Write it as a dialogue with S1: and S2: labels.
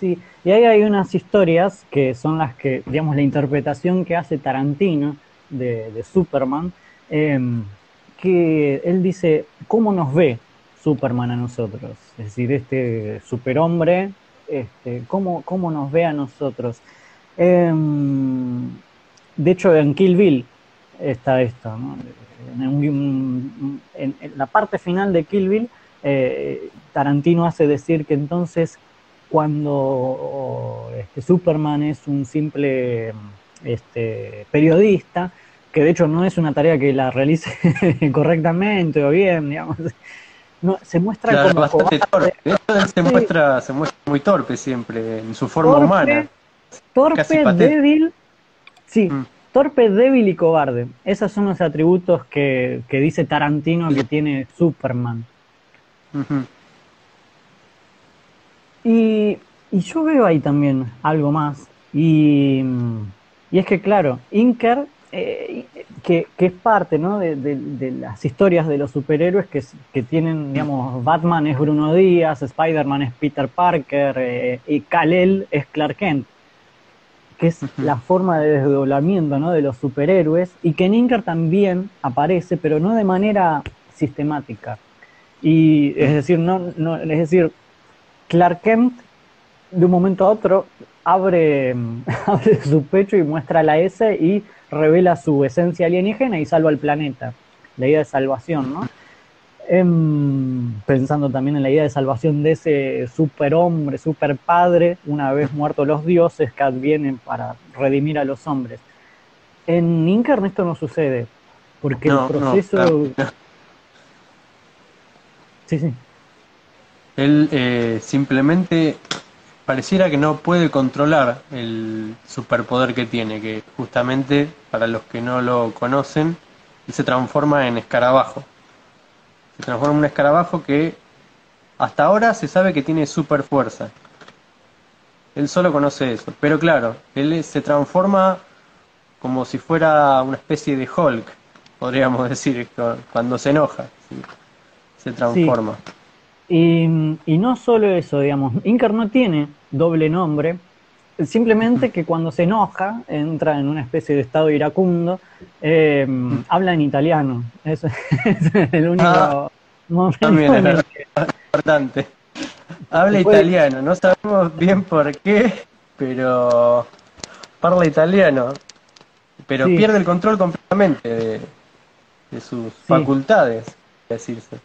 S1: Sí, y ahí hay unas historias que son las que, digamos, la interpretación que hace Tarantino de, Superman, em, que él dice, ¿cómo nos ve Superman a nosotros? Es decir, este superhombre, este, ¿cómo, ¿cómo nos ve a nosotros? Em, de hecho, en Kill Bill está esto, en, la parte final de Kill Bill, eh, Tarantino hace decir que entonces cuando este, Superman es un simple este, periodista, que de hecho no es una tarea que la realice correctamente o bien, digamos, no, se muestra como
S2: bastante torpe. Se, muestra, se muestra muy torpe siempre, en su forma humana.
S1: Torpe, débil, sí, mm. torpe, débil y cobarde. Esos son los atributos que, que dice Tarantino que tiene Superman. Y, yo veo ahí también algo más. Y, es que, claro, Inker, eh, que, es parte ¿no? de, las historias de los superhéroes que, que, tienen, digamos, Batman es Bruno Díaz, Spider-Man es Peter Parker eh, y Kal-El es Clark Kent, que es la forma de desdoblamiento ¿no? de los superhéroes y que en Inker también aparece, pero no de manera sistemática. Y es decir, no, no, es decir, Clark Kent de un momento a otro abre, abre su pecho y muestra la S y revela su esencia alienígena y salva al planeta. La idea de salvación, ¿no? Em, pensando también en la idea de salvación de ese superhombre, super padre, una vez muertos los dioses que advienen para redimir a los hombres. En Incarn esto no sucede, porque el proceso...
S2: Sí, sí. Él eh, simplemente pareciera que no puede controlar el superpoder que tiene, que justamente, para los que no lo conocen, él se transforma en escarabajo. Se transforma en un escarabajo que hasta ahora se sabe que tiene super fuerza. Él solo conoce eso. Pero claro, él se transforma como si fuera una especie de Hulk, podríamos decir, cuando se enoja. Se transforma.
S1: Y, no solo eso, digamos, Inker no tiene doble nombre, simplemente que cuando se enoja, entra en una especie de estado iracundo, eh, habla en italiano. Eso es el único ah,
S2: momento. es importante. Habla italiano, no sabemos bien por qué, pero habla italiano. Pero pierde el control completamente de, sus facultades, decirse.